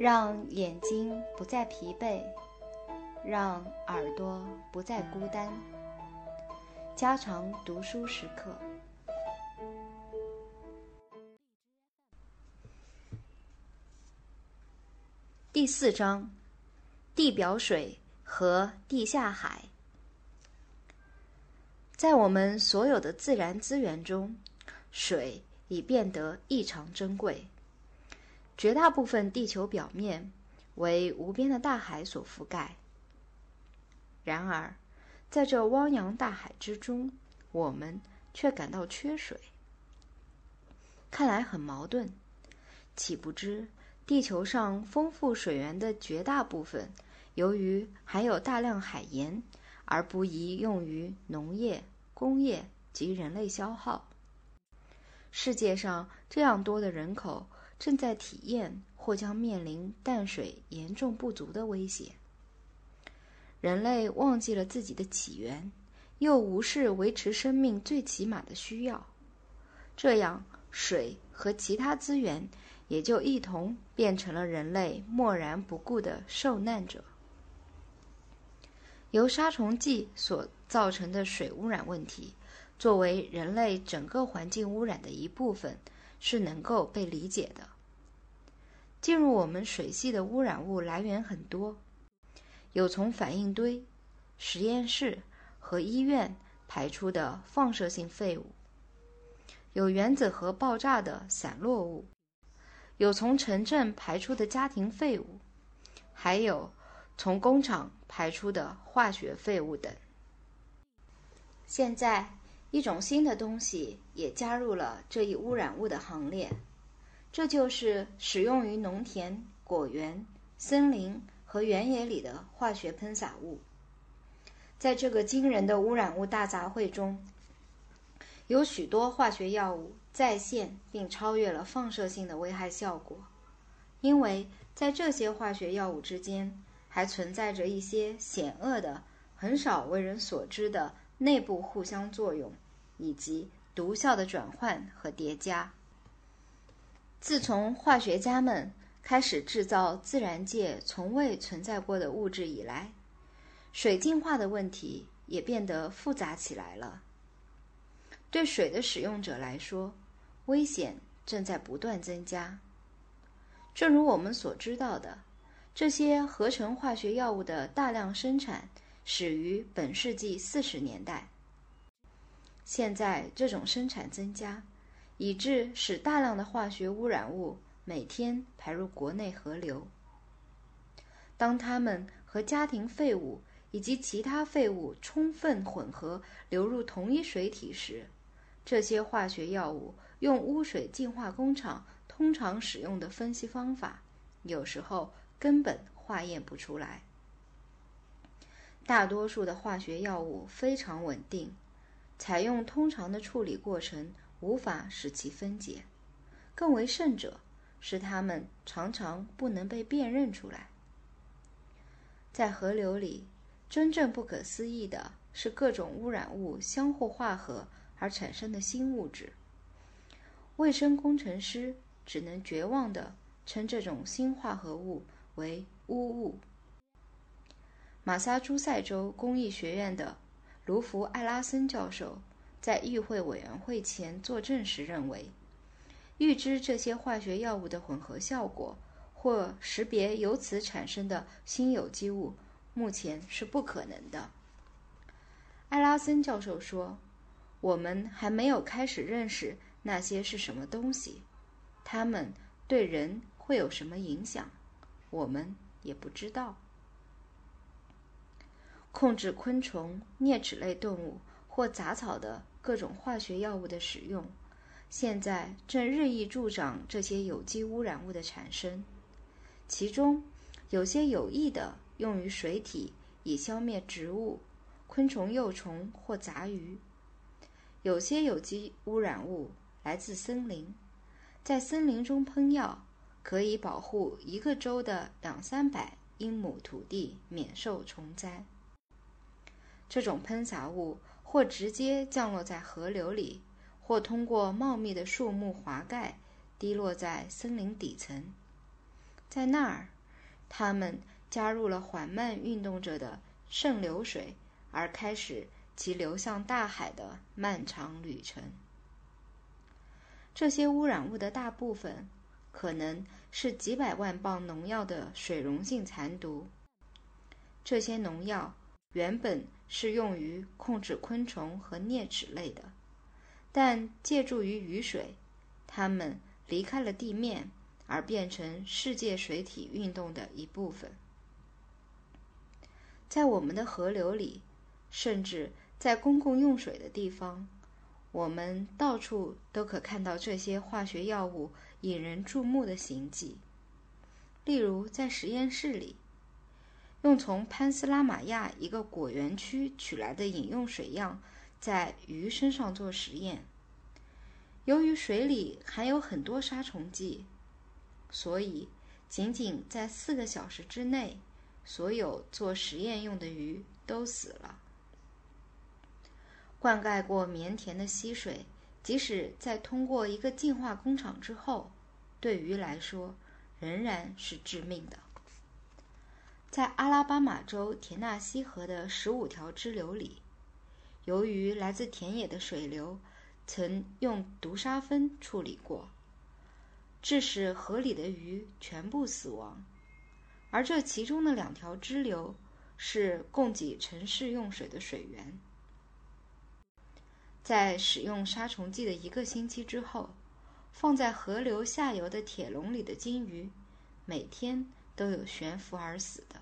让眼睛不再疲惫，让耳朵不再孤单。加长读书时刻。第四章：地表水和地下海。在我们所有的自然资源中，水已变得异常珍贵。绝大部分地球表面为无边的大海所覆盖。然而，在这汪洋大海之中，我们却感到缺水。看来很矛盾，岂不知地球上丰富水源的绝大部分，由于含有大量海盐，而不宜用于农业、工业及人类消耗。世界上这样多的人口。正在体验或将面临淡水严重不足的威胁。人类忘记了自己的起源，又无视维持生命最起码的需要，这样水和其他资源也就一同变成了人类漠然不顾的受难者。由杀虫剂所造成的水污染问题，作为人类整个环境污染的一部分。是能够被理解的。进入我们水系的污染物来源很多，有从反应堆、实验室和医院排出的放射性废物，有原子核爆炸的散落物，有从城镇排出的家庭废物，还有从工厂排出的化学废物等。现在。一种新的东西也加入了这一污染物的行列，这就是使用于农田、果园、森林和原野里的化学喷洒物。在这个惊人的污染物大杂烩中，有许多化学药物再现并超越了放射性的危害效果，因为在这些化学药物之间还存在着一些险恶的、很少为人所知的。内部互相作用，以及毒效的转换和叠加。自从化学家们开始制造自然界从未存在过的物质以来，水净化的问题也变得复杂起来了。对水的使用者来说，危险正在不断增加。正如我们所知道的，这些合成化学药物的大量生产。始于本世纪四十年代。现在这种生产增加，以致使大量的化学污染物每天排入国内河流。当它们和家庭废物以及其他废物充分混合流入同一水体时，这些化学药物用污水净化工厂通常使用的分析方法，有时候根本化验不出来。大多数的化学药物非常稳定，采用通常的处理过程无法使其分解。更为甚者，是它们常常不能被辨认出来。在河流里，真正不可思议的是各种污染物相互化合而产生的新物质。卫生工程师只能绝望地称这种新化合物为污物。马萨诸塞州工艺学院的卢弗·艾拉森教授在议会委员会前作证时认为，预知这些化学药物的混合效果或识别由此产生的新有机物，目前是不可能的。艾拉森教授说：“我们还没有开始认识那些是什么东西，它们对人会有什么影响，我们也不知道。”控制昆虫、啮齿类动物或杂草的各种化学药物的使用，现在正日益助长这些有机污染物的产生。其中，有些有益的用于水体，以消灭植物、昆虫幼虫或杂鱼；有些有机污染物来自森林，在森林中喷药可以保护一个州的两三百英亩土地免受虫灾。这种喷洒物或直接降落在河流里，或通过茂密的树木华盖滴落在森林底层。在那儿，它们加入了缓慢运动着的渗流水，而开始其流向大海的漫长旅程。这些污染物的大部分可能是几百万磅农药的水溶性残毒。这些农药原本是用于控制昆虫和啮齿类的，但借助于雨水，它们离开了地面，而变成世界水体运动的一部分。在我们的河流里，甚至在公共用水的地方。我们到处都可看到这些化学药物引人注目的行迹，例如在实验室里，用从潘斯拉玛亚一个果园区取来的饮用水样在鱼身上做实验。由于水里含有很多杀虫剂，所以仅仅在四个小时之内，所有做实验用的鱼都死了。灌溉过棉田的溪水，即使在通过一个净化工厂之后，对鱼来说仍然是致命的。在阿拉巴马州田纳西河的十五条支流里，由于来自田野的水流曾用毒沙芬处理过，致使河里的鱼全部死亡。而这其中的两条支流是供给城市用水的水源。在使用杀虫剂的一个星期之后，放在河流下游的铁笼里的金鱼，每天都有悬浮而死的。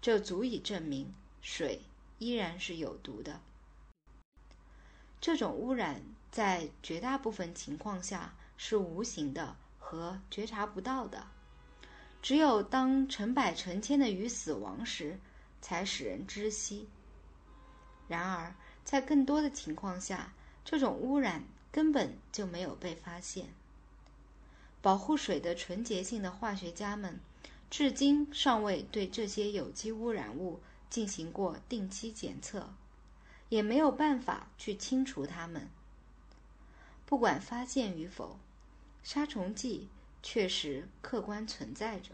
这足以证明水依然是有毒的。这种污染在绝大部分情况下是无形的和觉察不到的，只有当成百成千的鱼死亡时，才使人知悉。然而。在更多的情况下，这种污染根本就没有被发现。保护水的纯洁性的化学家们，至今尚未对这些有机污染物进行过定期检测，也没有办法去清除它们。不管发现与否，杀虫剂确实客观存在着。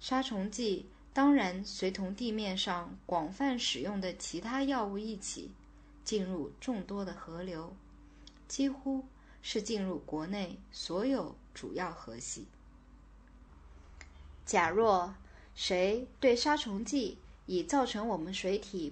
杀虫剂。当然，随同地面上广泛使用的其他药物一起进入众多的河流，几乎是进入国内所有主要河系。假若谁对杀虫剂已造成我们水体